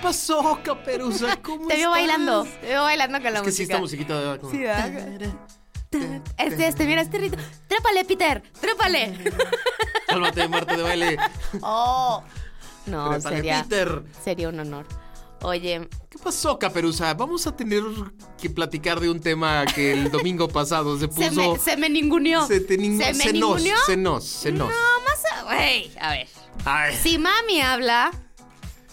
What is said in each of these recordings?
Pasó, Caperuza? ¿Cómo Te veo estás? bailando, te veo bailando con la Es que sí, música. esta musiquita de... como- Sí, ¿verdad? Este, este, mira, este ritmo. Trépale, Peter, trépale. Cálmate, Marta de baile. Oh. No, Trépale, sería, Peter. sería un honor. Oye, ¿Qué pasó, Caperuza? Vamos a tener que platicar de un tema que el domingo pasado se puso... se me, se me ninguneó. Se te ningu- ¿Se me se nos, se nos, se nos. No, más. a- Güey, a ver. Ay. Si mami habla,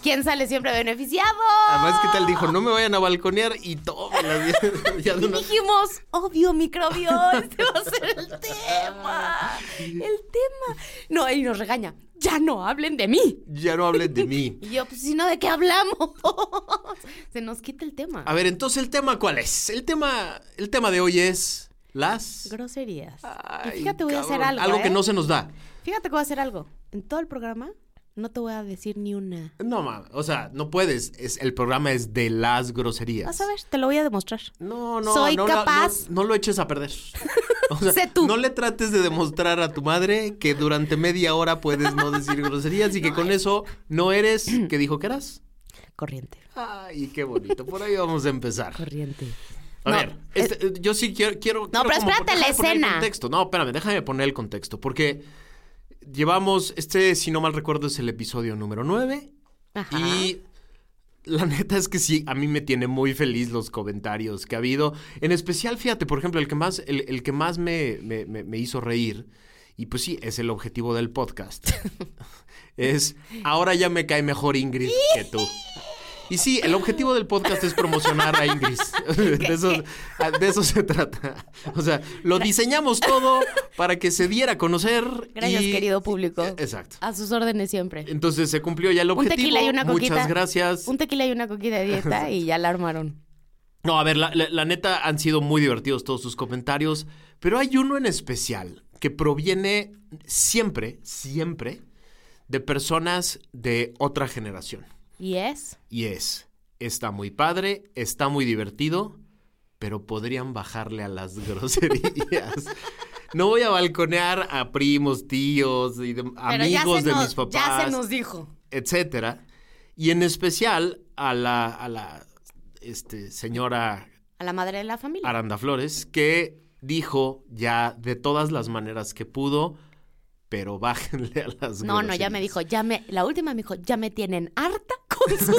¿quién sale siempre beneficiado? Además, ¿qué tal? Dijo, no me vayan a balconear y ya de Y una- dijimos, obvio, microbio, este va a ser el tema. El tema. No, y nos regaña. Ya no hablen de mí. Ya no hablen de mí. Y yo, pues si no, ¿de qué hablamos? Se nos quita el tema. A ver, entonces el tema cuál es? El tema, el tema de hoy es las. Groserías. Ay, y fíjate, voy a hacer algo. Algo que ¿eh? no se nos da. Fíjate que voy a hacer algo. En todo el programa no te voy a decir ni una. No, mames. O sea, no puedes. Es, el programa es de las groserías. Vas a ver, te lo voy a demostrar. No, no, Soy no, capaz. No, no lo eches a perder. O sea, Sé tú. No le trates de demostrar a tu madre que durante media hora puedes no decir groserías y que con eso no eres que dijo que eras. Corriente. Ay, qué bonito. Por ahí vamos a empezar. Corriente. A No, ver, este, yo sí quiero, quiero. No, pero espérate la el escena. contexto. No, espérame, déjame poner el contexto. Porque llevamos, este, si no mal recuerdo, es el episodio número 9. Ajá. Y la neta es que sí, a mí me tiene muy feliz los comentarios que ha habido. En especial, fíjate, por ejemplo, el que más, el, el que más me, me- me- me hizo reír, y pues sí, es el objetivo del podcast, es ahora ya me cae mejor Ingrid que tú. Y sí, el objetivo del podcast es promocionar a Ingrid. De eso, de eso se trata. O sea, lo diseñamos todo para que se diera a conocer. Gracias, y- querido público. Exacto. A sus órdenes siempre. Entonces se cumplió ya el Un objetivo. tequila y una coquita. Muchas gracias. Un tequila y una coquita de dieta y ya la armaron. No, a ver, la, la- la neta han sido muy divertidos todos sus comentarios, pero hay uno en especial que proviene siempre, siempre de personas de otra generación. ¿Y es? Y es, está muy padre, está muy divertido, pero podrían bajarle a las groserías. No voy a balconear a primos, tíos, y de- amigos de mis papás Ya se nos dijo. etcétera. Y en especial a la, a la este, señora A la madre de la familia. Aranda Flores, que dijo ya de todas las maneras que pudo, pero bájenle a las No, no, ya me dijo, ya me, la última me dijo, ya me tienen harta con sus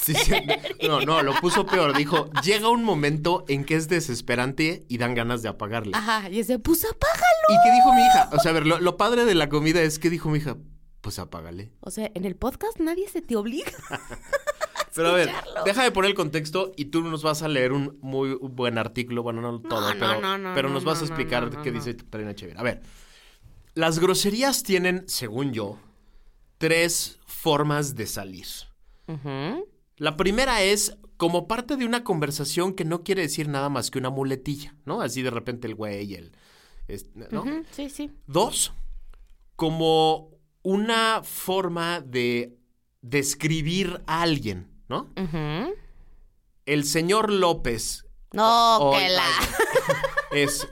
Sí, sí, sí. No, no, lo puso peor. Dijo, llega un momento en que es desesperante y dan ganas de apagarle. Ajá, y ese, pues apágalo. ¿Y qué dijo mi hija? O sea, a ver, lo, lo padre de la comida es que dijo mi hija, pues apágale. O sea, en el podcast nadie se te obliga. Pero a ver, de poner el contexto y tú nos vas a leer un muy buen artículo. Bueno, no todo, no, pero, no, pero no, nos vas a explicar qué dice Karina Echeverría. A ver, las groserías tienen, según yo, tres formas de salir. La primera es como parte de una conversación que no quiere decir nada más que una muletilla, ¿no? Así de repente el güey, el... es- ¿no? Sí, sí. Dos, como una forma de describir a alguien, ¿no? El señor López No, o- que la... es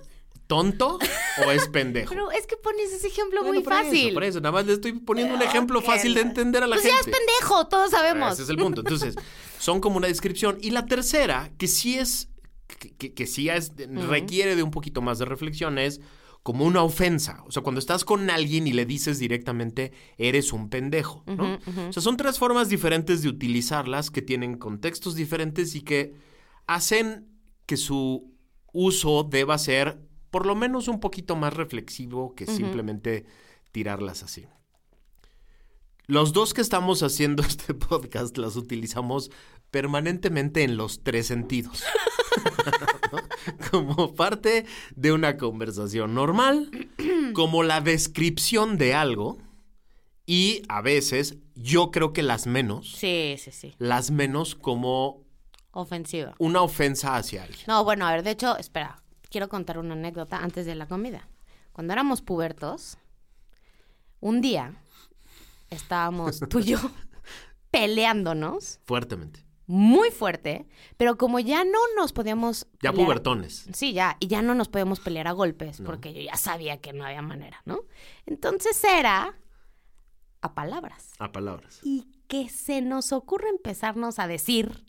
tonto o es pendejo. Pero es que pones ese ejemplo Bueno, muy por eso, fácil. por eso, nada más le estoy poniendo un ejemplo fácil de entender a la Pues gente. ya es pendejo, todos sabemos. Ese es el punto. Entonces, son como una descripción. Y la tercera, que sí es, que, sí es, requiere de un poquito más de reflexión, es como una ofensa. O sea, cuando estás con alguien y le dices directamente, eres un pendejo, ¿no? O sea, son tres formas diferentes de utilizarlas que tienen contextos diferentes y que hacen que su uso deba ser por lo menos un poquito más reflexivo que simplemente tirarlas así. Los dos que estamos haciendo este podcast las utilizamos permanentemente en los tres sentidos. Como parte de una conversación normal, como la descripción de algo y a veces, yo creo que las menos, Sí, sí, sí. las menos como Ofensiva. una ofensa hacia alguien. No, bueno, a ver, de hecho, espera, quiero contar una anécdota antes de la comida. Cuando éramos pubertos, un día estábamos tú y yo peleándonos Fuertemente. muy fuerte, pero como ya no nos podíamos Ya pubertones. Sí, ya, y ya no nos podíamos pelear a golpes, porque yo ya sabía que no había manera, ¿no? Entonces era a palabras. A palabras. Y que se nos ocurre empezarnos a decir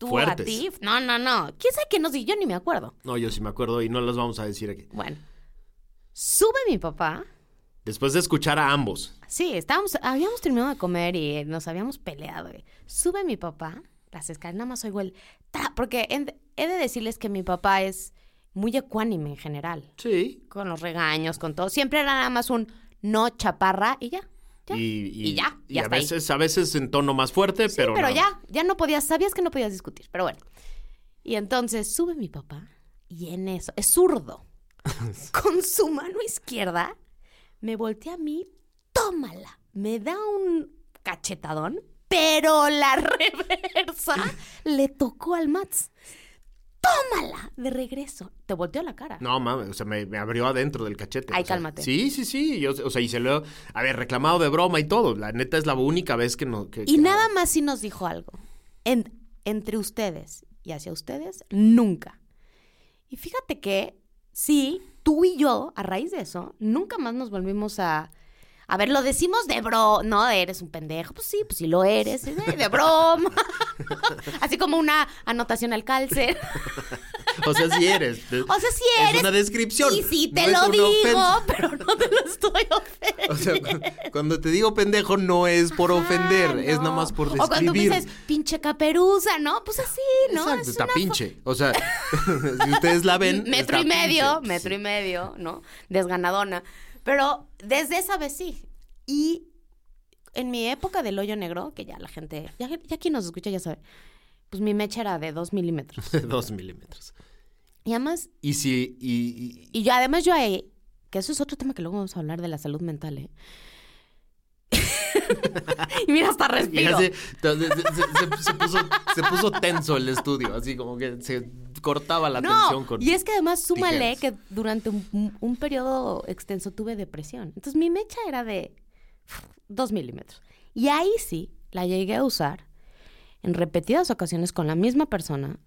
tú Fuertes. a ti. No, no, no. ¿Quién sabe qué nos dijo? Yo ni me acuerdo. No, yo sí me acuerdo y no las vamos a decir aquí. Bueno, sube mi papá. Después de escuchar a ambos. Sí, estábamos, habíamos terminado de comer y nos habíamos peleado. Sube mi papá las escaleras, nada más oigo el... porque he, he de decirles que mi papá es muy ecuánime en general. Sí. Con los regaños, con todo. Siempre era nada más un no chaparra y ya. Ya. Y, Y ya, y ya a ahí. veces, a veces en tono más fuerte, Sí, pero. pero, no. ya, ya no podías, sabías que no podías discutir, pero bueno. Y entonces sube mi papá y en eso, es zurdo, con su mano izquierda, me voltea a mí, tómala, me da un cachetadón, pero la reversa le tocó al Mats. Tómala de regreso. Te volteó la cara. No, mames, o sea, me, me abrió adentro del cachete. Ay, o sea, cálmate. Sí, sí, sí. Yo, o sea, y se lo. A ver, reclamado de broma y todo. La neta es la única vez que no. que- Y que- nada más si nos dijo algo. En- entre ustedes y hacia ustedes, nunca. Y fíjate que sí, tú y yo, a raíz de eso, nunca más nos volvimos a... A ver, lo decimos de bro, no, eres un pendejo. Pues sí, pues sí lo eres, es de, broma. Así como una anotación al cálcer. O sea, sí eres. O sea, sí Es eres. una descripción. Y sí te no es lo digo, pero no te lo estoy ofendiendo. O sea, cu- cuando te digo pendejo no es por ofender, es nada más por O cuando describir. dices, pinche caperuza, ¿no? Pues así, ¿no? Exacto, Es está una pinche. O sea, si ustedes la ven. metro y medio, pinche. metro y medio, ¿no? Desganadona. Pero desde esa vez sí. Y en mi época del hoyo negro, que ya la gente, ya, ya quien nos escucha ya sabe, pues mi mecha era de dos milímetros. De dos milímetros. Y además, Y si. Y, y- y yo además yo ahí, que eso es otro tema que luego vamos a hablar de la salud mental, ¿eh? y mira, hasta respiro. se, se- se- se puso, se puso tenso el estudio, así como que se cortaba la tensión No, con. y es que además súmale tijeras. que durante un, un periodo extenso tuve depresión. Entonces mi mecha era de dos milímetros. Y ahí sí la llegué a usar en repetidas ocasiones con la misma persona,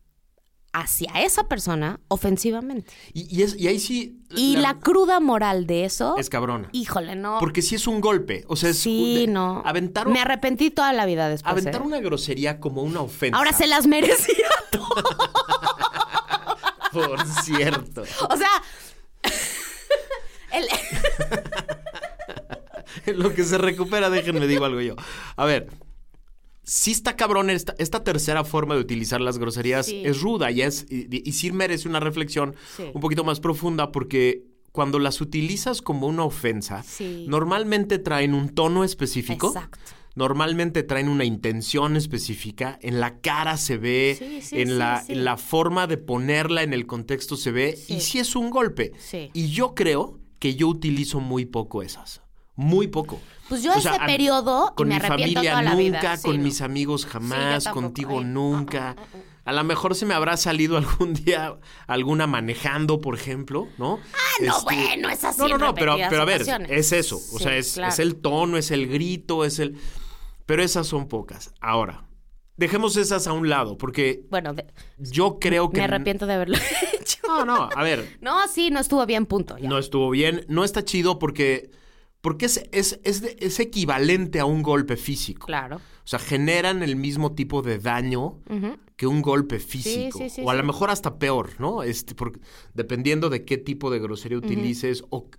hacia esa persona, ofensivamente. Y, y es, y ahí sí. Y la, cruda moral de eso, Es cabrona. híjole, no. Porque sí es un golpe. O sea, es. sí, no. Aventar, un- Me arrepentí toda la vida después. aventar ¿eh? una grosería como una ofensa. Ahora se las merecía. Por cierto. O sea, el- En lo que se recupera, déjenme digo algo yo. A ver, sí está cabrón esta, esta tercera forma de utilizar las groserías Sí. es ruda y es y, y sí merece una reflexión Sí. un poquito más profunda porque cuando las utilizas como una ofensa, Sí. normalmente traen un tono específico. Exacto. Normalmente traen una intención específica, en la cara se ve, Sí, sí, en, sí, la, sí. en la forma de ponerla en el contexto se ve, y sí es un golpe. Y yo creo que yo utilizo muy poco esas. Muy poco. Pues yo O ese sea, periodo con me mi arrepiento familia toda la nunca, vida. Con no. mis amigos jamás, contigo Ay, nunca. ah, ah, ah, A lo mejor se me habrá salido algún día alguna manejando, por ejemplo, ¿no? Ah, no, bueno, es así No, no, no, pero, pero a ver, es eso. O Sí, sea, es, claro. es el tono, es el grito, es el. Pero esas son pocas. Ahora, dejemos esas a un lado, porque Bueno, de- yo creo que. me arrepiento de haberlo hecho. No, no, a ver, No, sí, no estuvo bien, punto. ya. no estuvo bien. No está chido porque Porque es, es, es, es equivalente a un golpe físico. Claro. O sea, generan el mismo tipo de daño que un golpe físico. sí, sí, o a lo sí. mejor hasta peor, ¿no? Este, porque- dependiendo de qué tipo de grosería utilices. O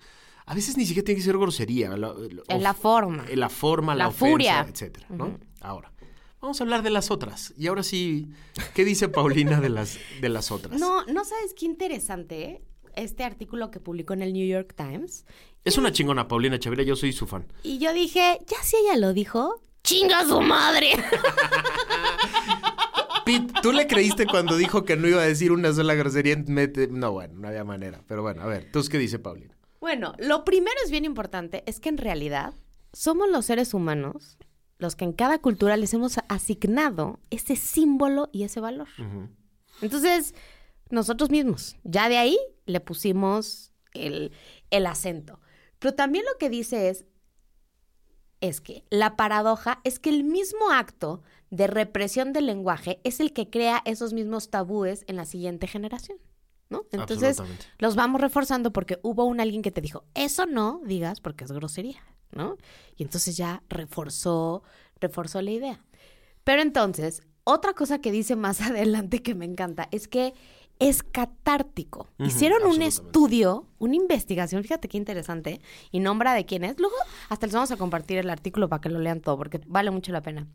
a veces ni siquiera tiene que ser grosería. la- la- En la forma. en la forma, la, La ofensa, furia. etcétera, ¿no? Ahora, vamos a hablar de las otras. Y ahora sí, ¿qué dice Paulina de las, de las otras? No, no sabes qué interesante, ¿eh? Este artículo que publicó en el New York Times. Es una chingona, Paulina Chavira, yo soy su fan. Y yo dije, ya si ella lo dijo, chinga su madre. Pete, ¿tú le creíste cuando dijo que no iba a decir una sola grosería? No, bueno, no había manera. Pero bueno, a ver, ¿tú qué dice Paulina? Bueno, lo primero es bien importante, es que en realidad somos los seres humanos los que en cada cultura les hemos asignado ese símbolo y ese valor. Entonces, nosotros mismos, ya de ahí le pusimos el, el acento. Pero también lo que dice es, es que la paradoja es que el mismo acto de represión del lenguaje es el que crea esos mismos tabúes en la siguiente generación. ¿No? Entonces, los vamos reforzando porque hubo un alguien que te dijo, eso no digas porque es grosería, ¿no? Y entonces ya reforzó, reforzó la idea. Pero entonces, otra cosa que dice más adelante que me encanta es que es catártico. Hicieron un estudio, una investigación, fíjate qué interesante, y nombra de quién es. Luego, hasta les vamos a compartir el artículo para que lo lean todo, porque vale mucho la pena.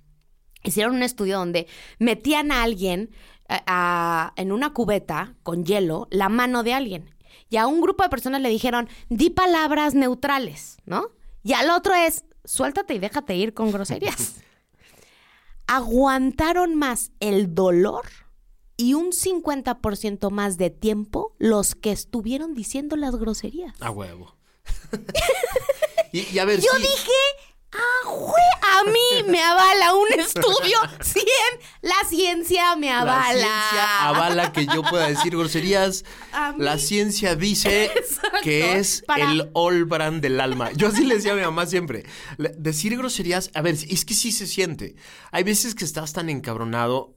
Hicieron un estudio donde metían a alguien a- a- en una cubeta con hielo la mano de alguien. Y a un grupo de personas le dijeron, di palabras neutrales, ¿no? Y al otro es, suéltate y déjate ir con groserías. Aguantaron más el dolor y un 50% más de tiempo los que estuvieron diciendo las groserías. A huevo. y, y a ver, Yo sí, dije, ah, a mí me avala un estudio 100, la ciencia me avala. La ciencia avala que yo pueda decir groserías. La ciencia dice Exacto. que es Para- el Olbran del alma. Yo así le decía a mi mamá siempre. Decir groserías, a ver, es que sí se siente. Hay veces que estás tan encabronado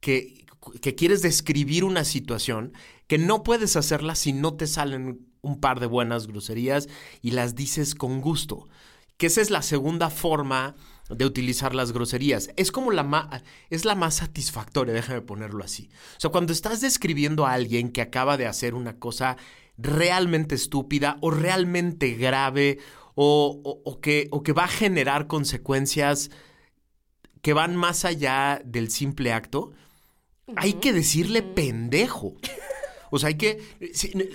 que, que quieres describir una situación que no puedes hacerla si no te salen un par de buenas groserías y las dices con gusto. Que esa es la segunda forma de utilizar las groserías. Es como la más, es la más satisfactoria, déjame ponerlo así. O sea, cuando estás describiendo a alguien que acaba de hacer una cosa realmente estúpida o realmente grave o, o- o que, o que va a generar consecuencias que van más allá del simple acto, hay que decirle pendejo. O sea, hay que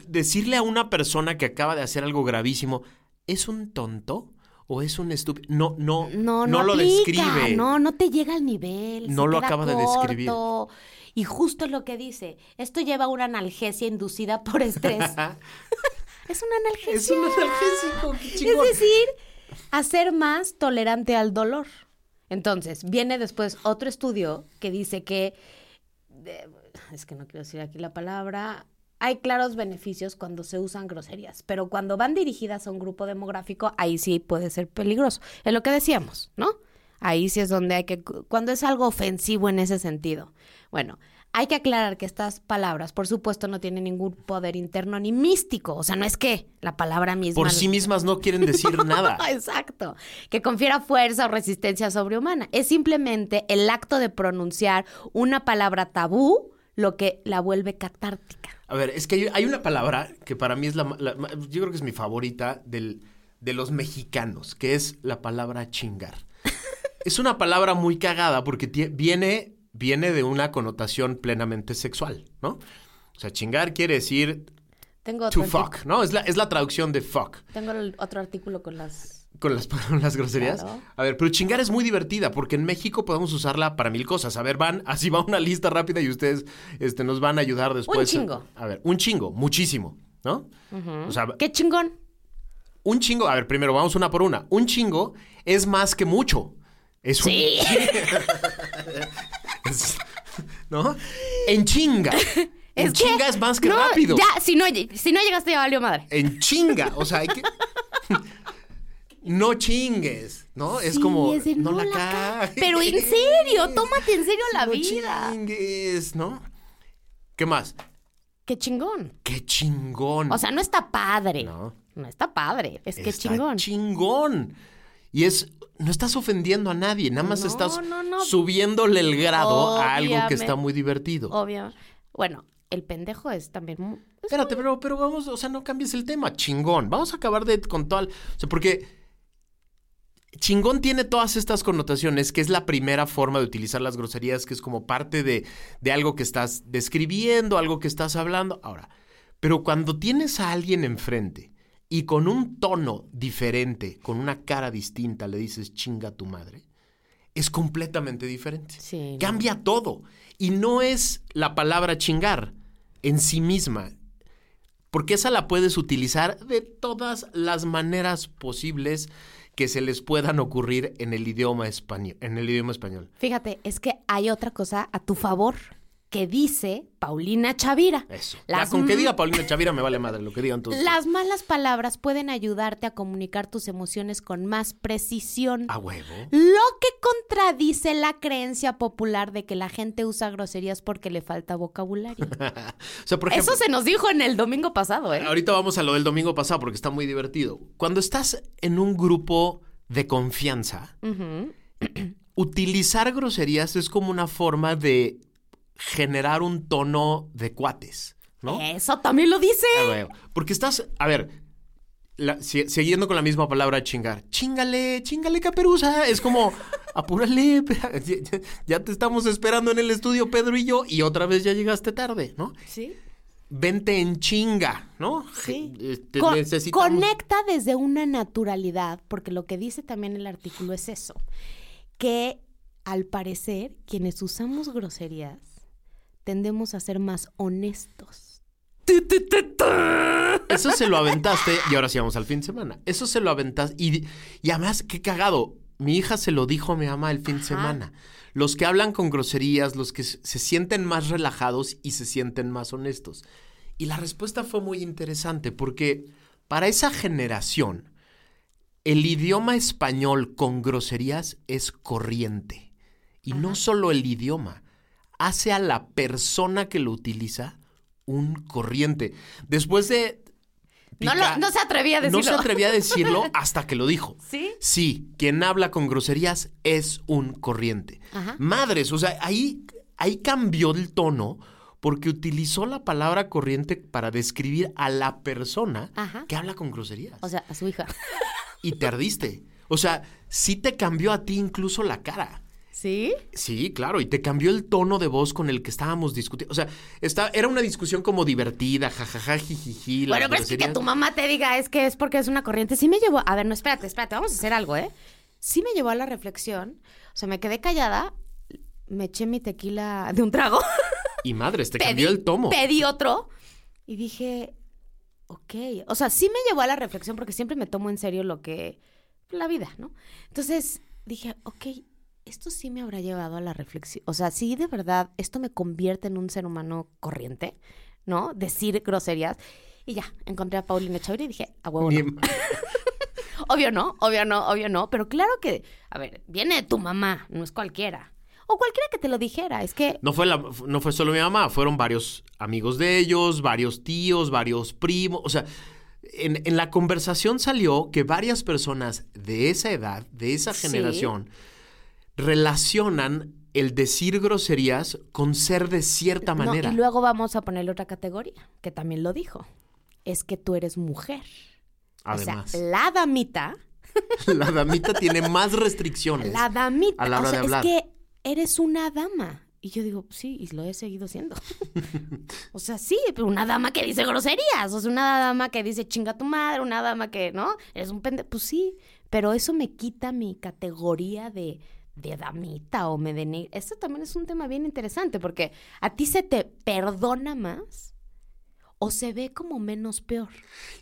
decirle a una persona que acaba de hacer algo gravísimo, ¿es un tonto o es un estúpido? No, no, No, no, no lo aplica, describe. No, no te llega al nivel. No lo acaba de describir. Y justo es lo que dice. Esto lleva a una analgesia inducida por estrés. es una analgesia. Es un analgésico. Es decir, hacer más tolerante al dolor. Entonces, viene después otro estudio que dice que, es que no quiero decir aquí la palabra, hay claros beneficios cuando se usan groserías, pero cuando van dirigidas a un grupo demográfico, ahí sí puede ser peligroso. Es lo que decíamos, ¿no? Ahí sí es donde hay que, cuando es algo ofensivo en ese sentido. Bueno, hay que aclarar que estas palabras, por supuesto, no tienen ningún poder interno ni místico. O sea, no es que la palabra misma... Por sí mismas no quieren decir nada. Exacto. Que confiera fuerza o resistencia sobrehumana. Es simplemente el acto de pronunciar una palabra tabú lo que la vuelve catártica. A ver, es que hay, hay una palabra que para mí es la, yo creo que es mi favorita del, de los mexicanos, que es la palabra chingar. es una palabra muy cagada porque viene, viene de una connotación plenamente sexual, ¿no? O sea, chingar quiere decir Tengo otro, to fuck, ¿no? Es la, es la traducción de fuck. tengo el otro artículo con las... Con las, con las groserías. Claro. A ver, pero chingar es muy divertida porque en México podemos usarla para mil cosas. A ver, van, así va una lista rápida y ustedes este, nos van a ayudar después. chingo. A ver, un chingo, muchísimo, ¿no? O sea, ¡Qué chingón! un chingo, a ver, primero vamos una por una. Un chingo es más que mucho. Es un- Sí. es- ¿No? En chinga. En Es que- chinga es más que no, rápido. Ya, si no, si no llegaste ya valió madre. En chinga. O sea, hay que. No chingues, ¿no? Es como. es no, la cagues. Pero en serio, tómate en serio la no vida. chingues, ¿no? ¿Qué más? ¡Qué chingón! ¡Qué chingón! O sea, no está padre. No. No está padre. Es que chingón. Chingón. Y es, no estás ofendiendo a nadie, nada más No, estás no, no. subiéndole el grado a algo que está muy divertido. Obvio. Bueno, el pendejo es también es Espérate, pero, pero vamos, o sea, no cambies el tema. Chingón. Vamos a acabar de con todo. el- O sea, porque chingón tiene todas estas connotaciones, que es la primera forma de utilizar las groserías, que es como parte de, de algo que estás describiendo, algo que estás hablando. Ahora, pero cuando tienes a alguien enfrente y con un tono diferente, con una cara distinta, le dices chinga tu madre, es completamente diferente. Sí, no. Cambia todo. Y no es la palabra chingar en sí misma. Porque esa la puedes utilizar de todas las maneras posibles que se les puedan ocurrir en el idioma español. En el idioma español. Fíjate, es que hay otra cosa a tu favor que dice Paulina Chavira. Eso. Ya Las con que diga Paulina Chavira me vale madre lo que digan todos. Las malas palabras pueden ayudarte a comunicar tus emociones con más precisión. A huevo. Lo que contradice la creencia popular de que la gente usa groserías porque le falta vocabulario. O sea, por ejemplo, Eso se nos dijo en el domingo pasado, ¿eh? Ahorita vamos a lo del domingo pasado porque está muy divertido. Cuando estás en un grupo de confianza, utilizar groserías es como una forma de generar un tono de cuates, ¿no? Eso también lo dice. Porque estás, a ver, la- si- siguiendo con la misma palabra chingar, chingale, chingale caperuza, es como, apúrale, ya, te estamos esperando en el estudio Pedro y yo y otra vez ya llegaste tarde, ¿no? Sí. Vente en chinga, ¿no? Sí. Te Con- necesitamos- Conecta desde una naturalidad, porque lo que dice también el artículo es eso, que al parecer quienes usamos groserías tendemos a ser más honestos. Eso se lo aventaste y ahora sí vamos al fin de semana. Eso se lo aventaste y, y además, qué cagado. Mi hija se lo dijo a mi mamá el fin de semana. Los que hablan con groserías, los que se se sienten más relajados y se sienten más honestos. Y la respuesta fue muy interesante porque para esa generación, el idioma español con groserías es corriente. Y no solo el idioma, hace a la persona que lo utiliza un corriente. Después de... No, lo- no se atrevía a No decirlo. se atrevía a decirlo hasta que lo dijo. ¿Sí? Sí, quien habla con groserías es un corriente. Ajá. Madres, o sea, ahí, ahí cambió el tono porque utilizó la palabra corriente para describir a la persona Ajá. que habla con groserías. O sea, a su hija. y te ardiste. O sea, sí te cambió a ti incluso la cara. ¿Sí? Sí, claro, y te cambió el tono de voz con el que estábamos discutiendo. O sea, está, era una discusión como divertida, jajaja, jijiji. Bueno, pero es que, tu mamá te diga es que es porque es una corriente. Sí me llevó. A ver, no, espérate, espérate, vamos a hacer algo, ¿eh? Sí me llevó a la reflexión. O sea, me quedé callada, me eché mi tequila de un trago. Y madres, te pedí- cambió el tomo. Pedí otro y dije, ok. O sea, sí me llevó a la reflexión porque siempre me tomo en serio lo que. la vida, ¿no? Entonces dije, ok, esto sí me habrá llevado a la reflexión. O sea, sí, de verdad, esto me convierte en un ser humano corriente, ¿no? Decir groserías. Y ya, encontré a Paulina Chavira y dije, a huevo. no". Ni- Obvio no, obvio no, obvio no. Pero claro que, a ver, viene de tu mamá, no es cualquiera. O cualquiera que te lo dijera. Es que No fue, la- no fue solo mi mamá, fueron varios amigos de ellos, varios tíos, varios primos. O sea, en, en la conversación salió que varias personas de esa edad, de esa Sí. Relacionan el decir groserías con ser de cierta No, manera. y luego vamos a ponerle otra categoría, que también lo dijo. Es que tú eres mujer. Además, O sea, la damita, la damita tiene más restricciones. la damita. a la hora o sea, de hablar. es que eres una dama. Y yo digo, sí, y lo he seguido siendo. o sea, sí, pero una dama que dice groserías. O sea, una dama que dice chinga tu madre, una dama que, ¿no? Eres un pendejo. Pues sí, pero eso me quita mi categoría de, de damita o me. Eso también es un tema bien interesante porque a ti se te perdona más o se ve como menos peor.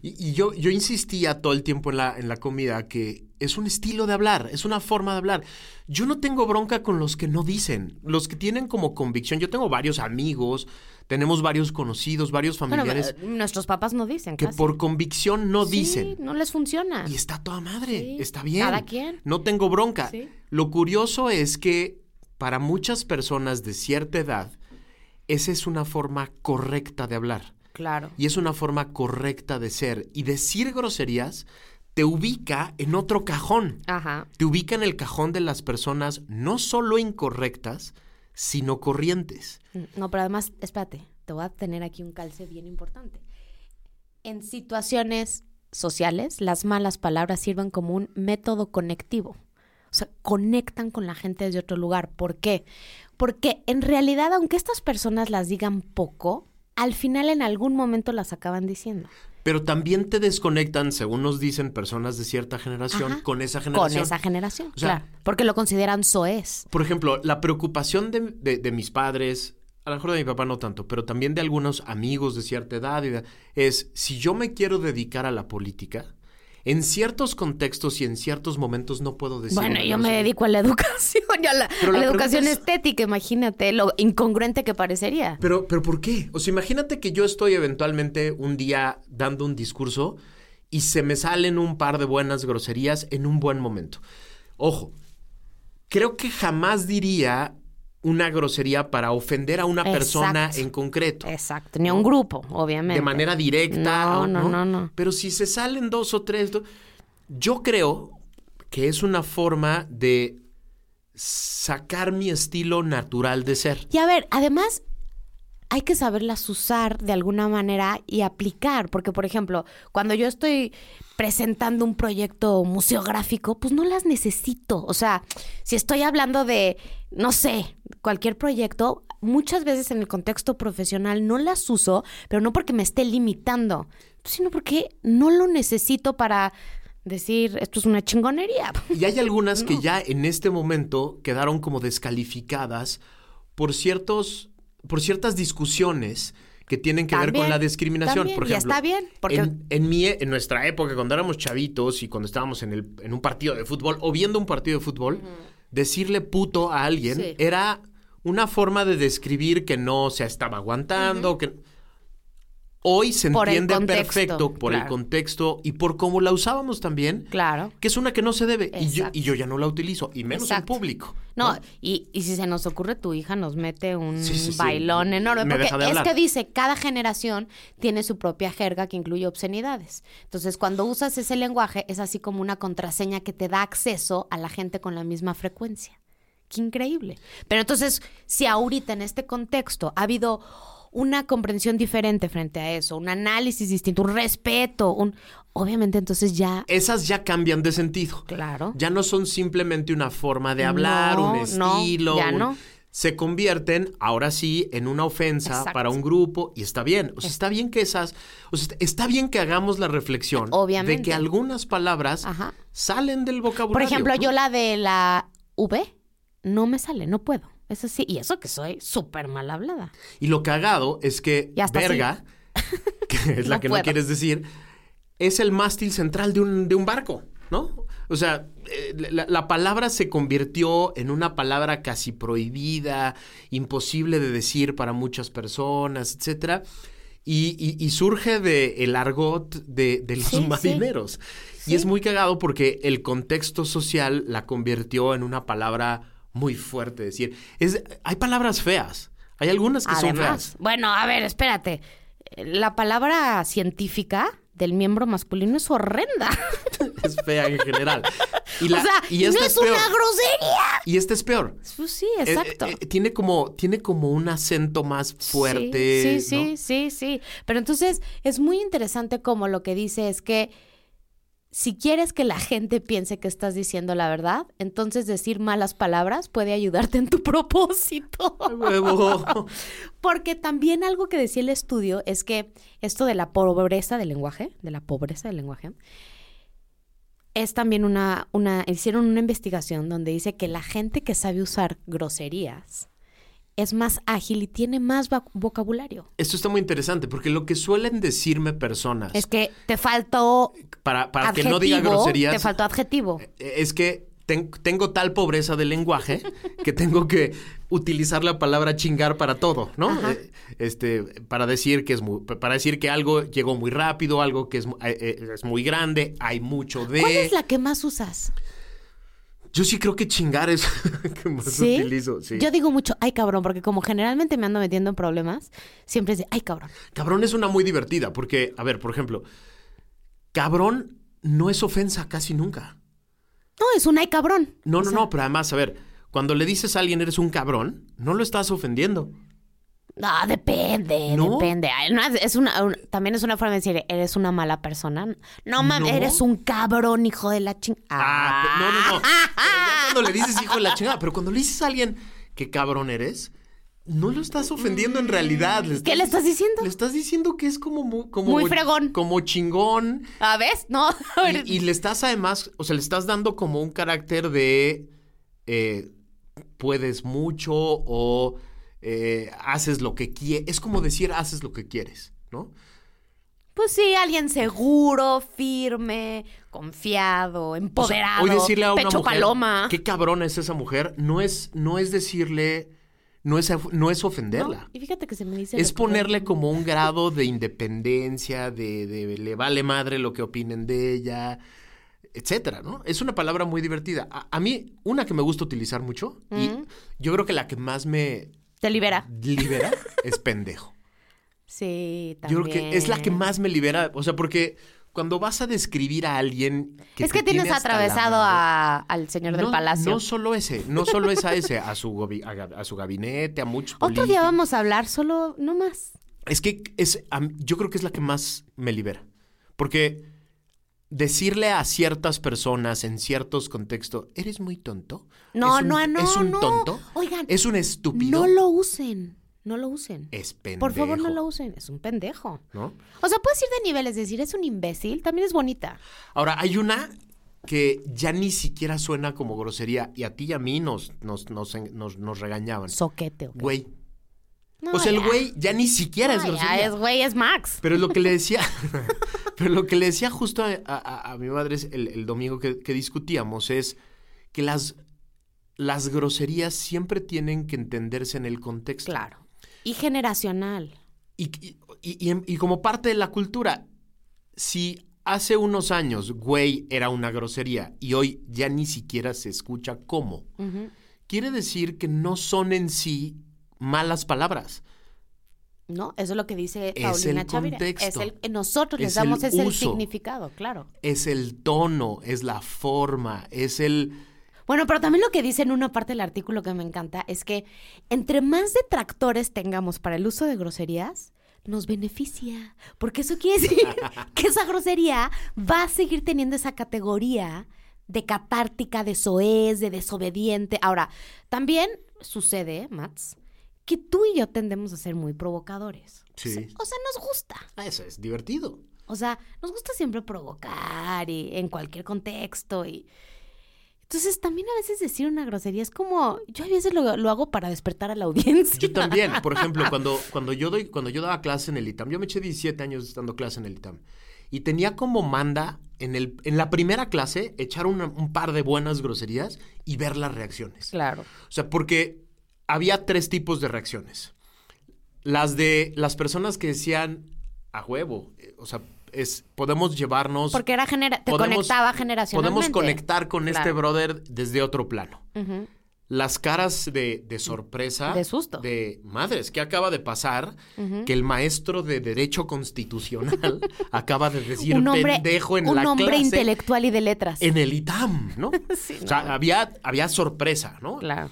Y, y yo, yo insistía todo el tiempo en la, en la comida que es un estilo de hablar, es una forma de hablar. Yo no tengo bronca con los que no dicen, los que tienen como convicción. Yo tengo varios amigos, tenemos varios conocidos, varios familiares eh, nuestros papás no dicen que casi. por convicción no Sí, dicen. no les funciona. Y está toda madre, Sí, está bien. cada quien. No tengo bronca. Sí. Lo curioso es que para muchas personas de cierta edad, esa es una forma correcta de hablar. Claro. Y es una forma correcta de ser. Y decir groserías te ubica en otro cajón. Ajá. Te ubica en el cajón de las personas no solo incorrectas, sino corrientes. No, pero además, espérate, te voy a tener aquí un calce bien importante. En situaciones sociales, las malas palabras sirven como un método conectivo. O sea, conectan con la gente desde otro lugar. ¿Por qué? Porque en realidad, aunque estas personas las digan poco, al final en algún momento las acaban diciendo. Pero también te desconectan, según nos dicen personas de cierta generación, Ajá. con esa generación. Con esa generación, O sea, claro. Porque lo consideran soez. Por ejemplo, la preocupación de, de- de mis padres, a lo mejor de mi papá no tanto, pero también de algunos amigos de cierta edad, es si yo me quiero dedicar a la política, en ciertos contextos y en ciertos momentos no puedo decir. Bueno, yo me dedico a la educación y a la, Pero a la la educación es- estética, imagínate lo incongruente que parecería. Pero, pero ¿por qué? O sea, imagínate que yo estoy eventualmente un día dando un discurso y se me salen un par de buenas groserías en un buen momento. Ojo, creo que jamás diría una grosería para ofender a una persona en concreto. Exacto, ni a un grupo, obviamente. de manera directa. No, o- no, no, no. Pero si se salen dos o tres, yo creo que es una forma de sacar mi estilo natural de ser. Y a ver, además hay que saberlas usar de alguna manera y aplicar, porque por ejemplo, cuando yo estoy presentando un proyecto museográfico, pues no las necesito. O sea, si estoy hablando de, no sé, cualquier proyecto, muchas veces en el contexto profesional no las uso, pero no porque me esté limitando, sino porque no lo necesito para decir, esto es una chingonería. Y hay algunas que ya en este momento quedaron como descalificadas por ciertos, por ciertas discusiones que tienen que ver con la discriminación. también, por y ejemplo, está bien, porque- en, en mi, en nuestra época, cuando éramos chavitos y cuando estábamos en, el, en un partido de fútbol o viendo un partido de fútbol, decirle puto a alguien Sí. era una forma de describir que no se estaba aguantando, que hoy se Por entiende contexto, perfecto por el contexto y por cómo la usábamos también Claro. que es una que no se debe y yo, y yo ya no la utilizo y menos Exacto. en público. No, y, y si se nos ocurre, tu hija nos mete un Sí, sí, sí. bailón enorme. Me porque de es que dice, cada generación tiene su propia jerga que incluye obscenidades. Entonces, cuando usas ese lenguaje, es así como una contraseña que te da acceso a la gente con la misma frecuencia. Qué increíble. Pero entonces, si ahorita en este contexto ha habido una comprensión diferente frente a eso, un análisis distinto, un respeto, un obviamente entonces ya Esas ya cambian de sentido. Claro. Ya no son simplemente una forma de hablar, No, un no, estilo. ya un- no. Se convierten, ahora sí, en una ofensa Exacto. para un grupo y está bien. O sea, está bien que esas. O sea, está bien que hagamos la reflexión de que algunas palabras Ajá. salen del vocabulario. Por ejemplo, ¿no? yo la de la V no me sale, no puedo. Eso sí, y eso que soy súper mal hablada. Y lo cagado es que verga, que es la No que puedo. no quieres decir, es el mástil central de un, de un barco, ¿no? O sea, eh, la, la palabra se convirtió en una palabra casi prohibida, imposible de decir para muchas personas, etcétera. Y, y- y surge de el argot de, de los Sí, sí. marineros. Y es muy cagado porque el contexto social la convirtió en una palabra muy fuerte. Decir, es, hay palabras feas. Hay algunas que son feas. bueno, a ver, espérate. La palabra científica del miembro masculino es horrenda. Es fea en general. Y la- o sea, y no esta es peor. una grosería. Y este es peor. Pues sí, exacto. eh, eh, tiene, como, tiene como un acento más fuerte. Sí, sí, ¿no? sí, sí, sí. Pero entonces es muy interesante como lo que dice es que si quieres que la gente piense que estás diciendo la verdad, entonces decir malas palabras puede ayudarte en tu propósito. Porque también algo que decía el estudio es que esto de la pobreza del lenguaje, de la pobreza del lenguaje, es también una, una, hicieron una investigación donde dice que la gente que sabe usar groserías es más ágil y tiene más vocabulario. Esto está muy interesante porque lo que suelen decirme personas Es que te faltó para, para que no diga groserías te faltó adjetivo. eh, es que ten- tengo tal pobreza del lenguaje que tengo que utilizar la palabra chingar para todo, ¿no? Ajá. Eh, Este, para decir que es muy, para decir que algo llegó muy rápido, algo que es, eh, eh, es muy grande, hay mucho de ¿Cuál es la que más usas? Yo sí creo que chingar es que más ¿Sí? utilizo. Sí. Yo digo mucho, ay cabrón, porque como generalmente me ando metiendo en problemas, siempre es de, ay cabrón. Cabrón es una muy divertida porque, a ver, por ejemplo, cabrón no es ofensa casi nunca. No, es un ay cabrón. No, O no, sea, no, pero además, a ver, cuando le dices a alguien eres un cabrón, no lo estás ofendiendo. No, depende, ¿No? depende. Es una, un- también es una forma de decir, eres una mala persona. No mames, No. eres un cabrón, hijo de la ching. Ah, no, no, no. Ya cuando le dices hijo de la chingada, pero cuando le dices a alguien qué cabrón eres, no lo estás ofendiendo en realidad. ¿Qué le estás diciendo? Le estás diciendo que es como como Muy fregón. como chingón. ¿A ves? No. Y, y le estás además, o sea, le estás dando como un carácter de eh, puedes mucho o eh, haces lo que quieres. Es como decir haces lo que quieres, ¿no? Pues sí, alguien seguro, firme, confiado, O sea, empoderado. hoy decirle a una pecho mujer paloma. qué cabrona es esa mujer, no es, no es decirle, no es, no es ofenderla. No, Y fíjate que se me dice. Es que- ponerle como un grado de independencia, de, de le vale madre lo que opinen de ella, etcétera, ¿no? Es una palabra muy divertida. A, a mí, una que me gusta utilizar mucho, y yo creo que la que más me Te libera. libera es pendejo. Sí, Yo también. creo que es la que más me libera, o sea, porque cuando vas a describir a alguien que es que tienes tiene hasta la atravesado a- al señor del no, palacio. No solo ese, no solo es a ese, a su, a, a su gabinete, a muchos Otro día vamos a hablar, solo no más. Es que es, yo creo que es la que más me libera. Porque decirle a ciertas personas en ciertos contextos, eres muy tonto. No, es un, no, no, Es un no. tonto. Oigan, Es un estúpido. No lo usen. No lo usen. Es pendejo. Por favor, no lo usen. Es un pendejo. ¿no? O sea, puedes ir de niveles, decir, es un imbécil, también es bonita. Ahora, hay una que ya ni siquiera suena como grosería y a ti y a mí nos, nos, nos, nos- nos regañaban. Soquete, ¿ok? Güey. No, o sea, el güey ya ni siquiera es No, ya grosería. es güey, es Max. Pero lo que le decía, pero lo que le decía justo a, a- a mi madre es el, el domingo que, que discutíamos es que las, las groserías siempre tienen que entenderse en el contexto. Claro. Y generacional. Y, y- y- y- como parte de la cultura, si hace unos años güey era una grosería y hoy ya ni siquiera se escucha como, quiere decir que no son en sí malas palabras. ¿No? Eso es lo que dice Es Paulina el Chavira. contexto. Es el, nosotros les Es damos el ese uso. significado, claro. Es el tono, es la forma, es el... Bueno, pero también lo que dice en una parte del artículo que me encanta es que entre más detractores tengamos para el uso de groserías, nos beneficia. Porque eso quiere decir que esa grosería va a seguir teniendo esa categoría de catártica, de soez, de desobediente. Ahora, también sucede, Mats, que tú y yo tendemos a ser muy provocadores. Sí. O sea, o sea, nos gusta. Ah, Eso es divertido. O sea, nos gusta siempre provocar y en cualquier contexto y entonces también a veces decir una grosería es como yo a veces lo, lo hago para despertar a la audiencia. Yo también, por ejemplo, cuando, cuando, yo doy, cuando yo daba clase en el ITAM, yo me eché 17 años dando clase en el ITAM, y tenía como manda en, el, en la primera clase echar una- un par de buenas groserías y ver las reacciones. Claro. O sea, porque había tres tipos de reacciones. Las de las personas que decían a huevo, eh, o sea, es, podemos llevarnos... Porque era genera te podemos- conectaba generacionalmente. Podemos conectar con este brother desde otro plano. Las caras de, de sorpresa. De susto. De madres, ¿qué acaba de pasar? Que el maestro de Derecho Constitucional acaba de decir un hombre, pendejo en un la hombre clase intelectual y de letras. en el ITAM, ¿no? Sí, O sea, no. había, había sorpresa, ¿no? Claro.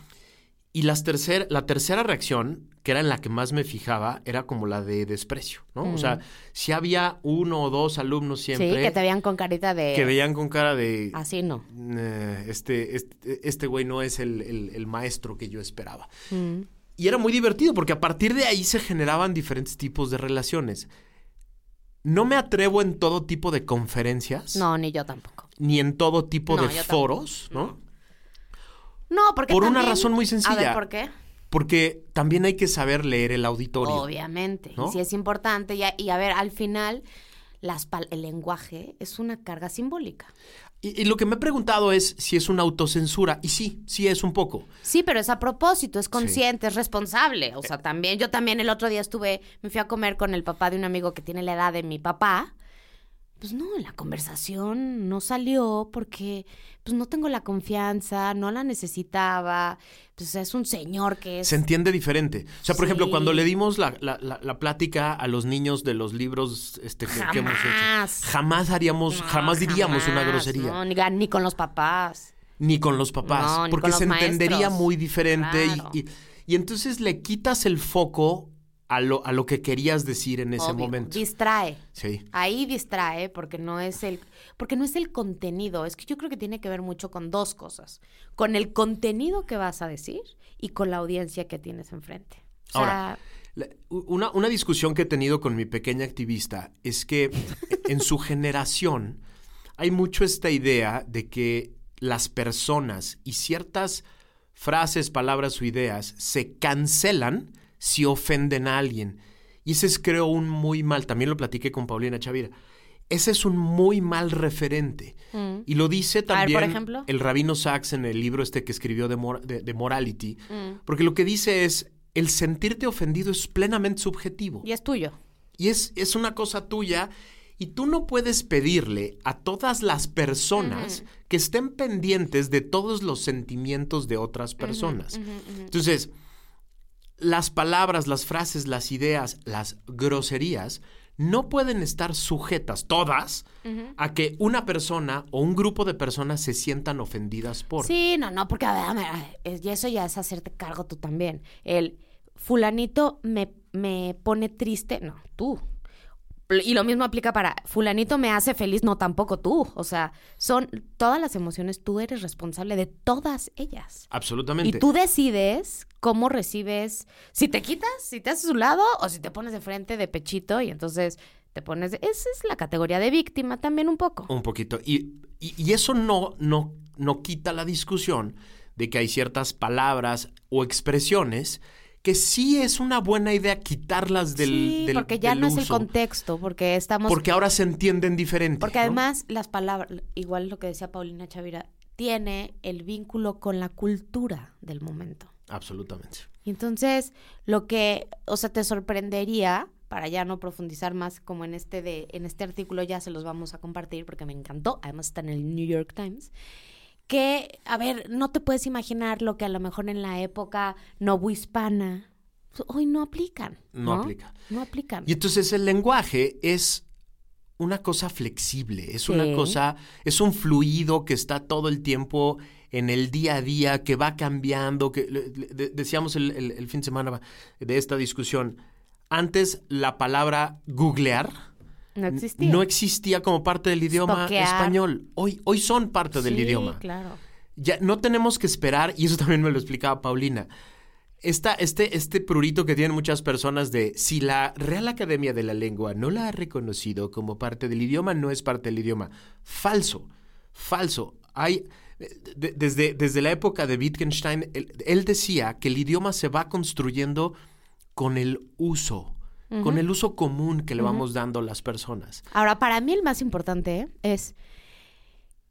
Y las tercer, la tercera reacción, que era en la que más me fijaba, era como la de desprecio, ¿no? O sea, si había uno o dos alumnos siempre Mm. Sí, que te veían con carita de que veían con cara de... así no. "Eh, este, este, este güey no es el, el- el maestro que yo esperaba. Mm. Y era muy divertido porque a partir de ahí se generaban diferentes tipos de relaciones. No me atrevo en todo tipo de conferencias, No, ni yo tampoco. ni en todo tipo No, de tampoco. foros, ¿no? No, porque Por una razón muy A sencilla. ver, ¿por qué? Porque también hay que saber leer el auditorio. Obviamente. ¿no? Y sí es importante. Y a, y a ver, al final, las pal- el lenguaje es una carga simbólica. Y, y lo que me he preguntado es si es una autocensura. Y sí, sí es un poco. Sí, pero es a propósito, es consciente, es responsable. O sea, también, yo también el otro día estuve, me fui a comer con el papá de un amigo que tiene la edad de mi papá. Pues no, la conversación no salió porque pues no tengo la confianza, no la necesitaba, pues es un señor que es... Se entiende diferente. O sea, por ejemplo, cuando le dimos la, la- la- la plática a los niños de los libros este, que, que hemos Jamás. hecho, jamás haríamos, No, jamás diríamos una jamás, grosería. No, ni, ni con los papás. Ni con los papás. No, porque se entendería maestros. muy diferente. Y, y entonces le quitas el foco a lo, a lo que querías decir en ese Obvio, momento. Distrae. Sí. Ahí distrae porque no es el porque no es el contenido, es que yo creo que tiene que ver mucho con dos cosas, con el contenido que vas a decir y con la audiencia que tienes enfrente. O Ahora, La- Una, una discusión que he tenido con mi pequeña activista es que en su generación hay mucho esta idea de que las personas y ciertas frases, palabras o ideas se cancelan si ofenden a alguien. Y ese es, creo, un muy mal, también lo platiqué con Paulina Chavira, ese es un muy mal referente. Mm. Y lo dice A ver, por también ejemplo. el rabino Sachs en el libro este que escribió de, Mor- de- de Morality, Mm. porque lo que dice es, el sentirte ofendido es plenamente subjetivo. y es tuyo. Y es, es una cosa tuya y tú no puedes pedirle a todas las personas que estén pendientes de todos los sentimientos de otras personas. Entonces, las palabras, las frases, las ideas, las groserías no pueden estar sujetas todas a que una persona o un grupo de personas se sientan ofendidas por. Sí, no, no, porque a ver, a ver, a ver, es- y eso ya es hacerte cargo tú también. El fulanito me, me pone triste, no, tú. Y lo mismo aplica para fulanito me hace feliz, no tampoco tú. O sea, son todas las emociones, tú eres responsable de todas ellas. Absolutamente. Y tú decides cómo recibes, si te quitas, si te haces a un lado o si te pones de frente de pechito y entonces te pones... de- Esa es la categoría de víctima también un poco. Un poquito. Y, y- y eso no, no, no quita la discusión de que hay ciertas palabras o expresiones que sí es una buena idea quitarlas del, sí, del- porque ya del no es el contexto, porque estamos... Porque ahora se entienden diferente. Porque ¿no? además las palabras, igual lo que decía Paulina Chavira, tiene el vínculo con la cultura del momento. Absolutamente. Y entonces, lo que, o sea, te sorprendería, para ya no profundizar más como en este de, en este artículo ya se los vamos a compartir porque me encantó, además está en el New York Times, que, a ver, no te puedes imaginar lo que a lo mejor en la época novohispana hoy no aplican. No No, aplica. No aplican. Y entonces el lenguaje es una cosa flexible, es una cosa, es un fluido que está todo el tiempo en el día a día, que va cambiando, que le- le- de- decíamos el, el- el fin de semana de esta discusión, antes la palabra googlear no existía. no existía como parte del idioma español. Hoy, hoy son parte del Sí, idioma. claro. Ya no tenemos que esperar, y eso también me lo explicaba Paulina. Esta, este, este prurito que tienen muchas personas de si la Real Academia de la Lengua no la ha reconocido como parte del idioma, no es parte del idioma. Falso, falso. Hay, de- desde, desde la época de Wittgenstein, él, él decía que el idioma se va construyendo con el uso, con el uso común que le vamos dando a las personas. Ahora, para mí el más importante es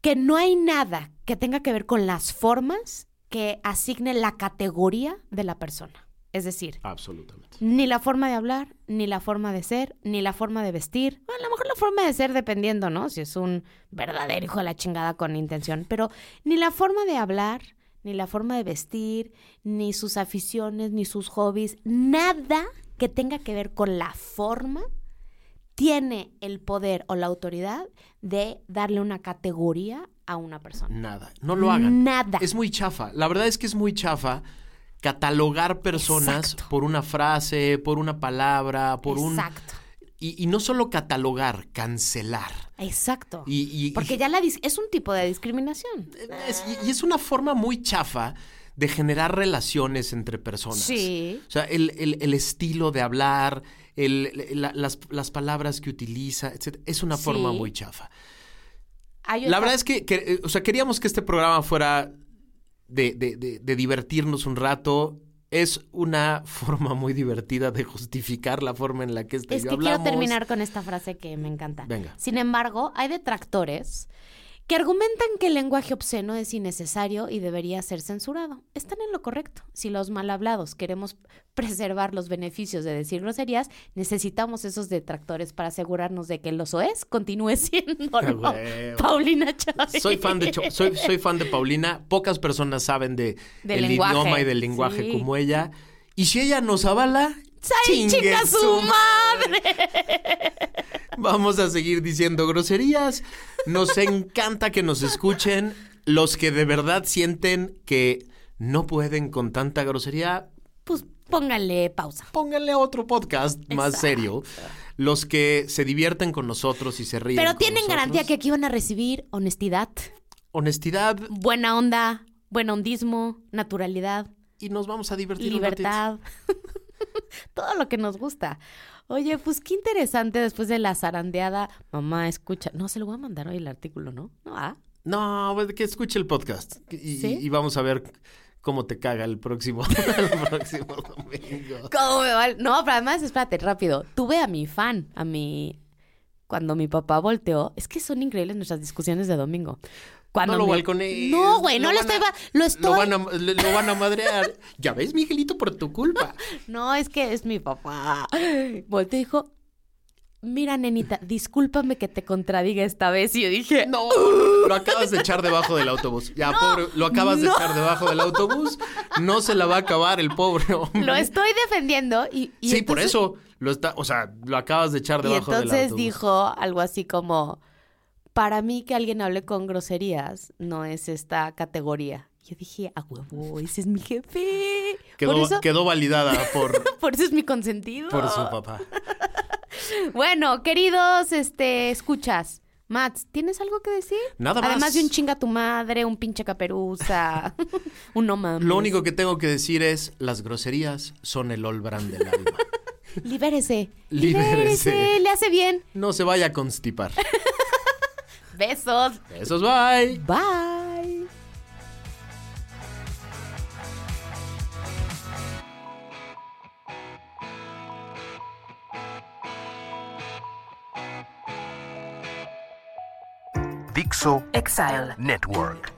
que no hay nada que tenga que ver con las formas que asigne la categoría de la persona. Es decir, Absolutamente. ni la forma de hablar, ni la forma de ser, ni la forma de vestir. Bueno, a lo mejor la forma de ser dependiendo, ¿no? Si es un verdadero hijo de la chingada con intención. Pero ni la forma de hablar, ni la forma de vestir, ni sus aficiones, ni sus hobbies, nada que tenga que ver con la forma tiene el poder o la autoridad de darle una categoría a una persona. Nada, no lo hagan. Nada. Es muy chafa. La verdad es que es muy chafa catalogar personas Exacto. por una frase, por una palabra, por un... Exacto. Y, y no solo catalogar, cancelar. Exacto. Y, y- Porque ya la dis- es un tipo de discriminación. es, y- y es una forma muy chafa de generar relaciones entre personas. Sí. O sea, el, el- el estilo de hablar, el- la- las, las palabras que utiliza, etc. Es una forma muy chafa. La verdad es que, que, eh, o sea, queríamos que este programa fuera de, de- de- de divertirnos un rato. Es una forma muy divertida de justificar la forma en la que este Es y yo que quiero terminar con esta frase que me encanta. Venga. Sin embargo, hay detractores que argumentan que el lenguaje obsceno es innecesario y debería ser censurado. Están en lo correcto. Si los mal hablados queremos preservar los beneficios de decir groserías, necesitamos esos detractores para asegurarnos de que el soez continúe siendo Ah. Paulina Chávez. Soy fan de soy, soy fan de Paulina. Pocas personas saben de Del el lenguaje, idioma y del lenguaje sí. como ella. Y si ella nos avala, ¡Ay, chingue chinga su su madre! Vamos a seguir diciendo groserías. Nos encanta que nos escuchen. Los que de verdad sienten que no pueden con tanta grosería, Pues póngale pausa. pónganle a otro podcast más serio. Los que se divierten con nosotros y se ríen. Pero tienen garantía que aquí van a recibir honestidad, Honestidad buena onda, buen hondismo, naturalidad, y nos vamos a divertir. un libertad. Todo lo que nos gusta. Oye, pues qué interesante después de la zarandeada. Mamá, escucha. No, se lo voy a mandar hoy el artículo, ¿no? No, ah. No, pues, que escuche el podcast. Y, ¿Sí? y vamos a ver cómo te caga el próximo, el próximo domingo. ¿Cómo me va? No, pero además, espérate, rápido. Tuve a mi fan, a mi. Cuando mi papá volteó. Es que son increíbles nuestras discusiones de domingo. Cuando no lo mi- balconees. No, güey, no lo estoy. Lo estoy. Lo van, a, le- lo van a madrear. ya ves, Miguelito, por tu culpa. No, es que es mi papá. Volteó y dijo. Mira, nenita, discúlpame que te contradiga esta vez. Y yo dije, No, lo acabas de echar debajo del autobús. Ya, No, pobre, lo acabas de echar debajo del autobús. No se la va a acabar el pobre hombre. lo estoy defendiendo. Y, y sí, por entonces- eso. Lo está, o sea, lo acabas de echar debajo del entonces autobús. dijo algo así como, para mí que alguien hable con groserías no es esta categoría. Yo dije, a huevo, ese es mi jefe. Quedó, por, eso, quedó validada por, por eso es mi consentido. por su papá. Bueno, queridos, este, escuchas. Mats, ¿tienes algo que decir? Nada más. Además de un chinga tu madre, un pinche caperuza, un no mames. Lo único que tengo que decir es, las groserías son el olbrán del alma. Libérese. Libérese. Libérese. Le hace bien. No se vaya a constipar. Besos. Besos, bye. Bye. Dixo Exile. Network.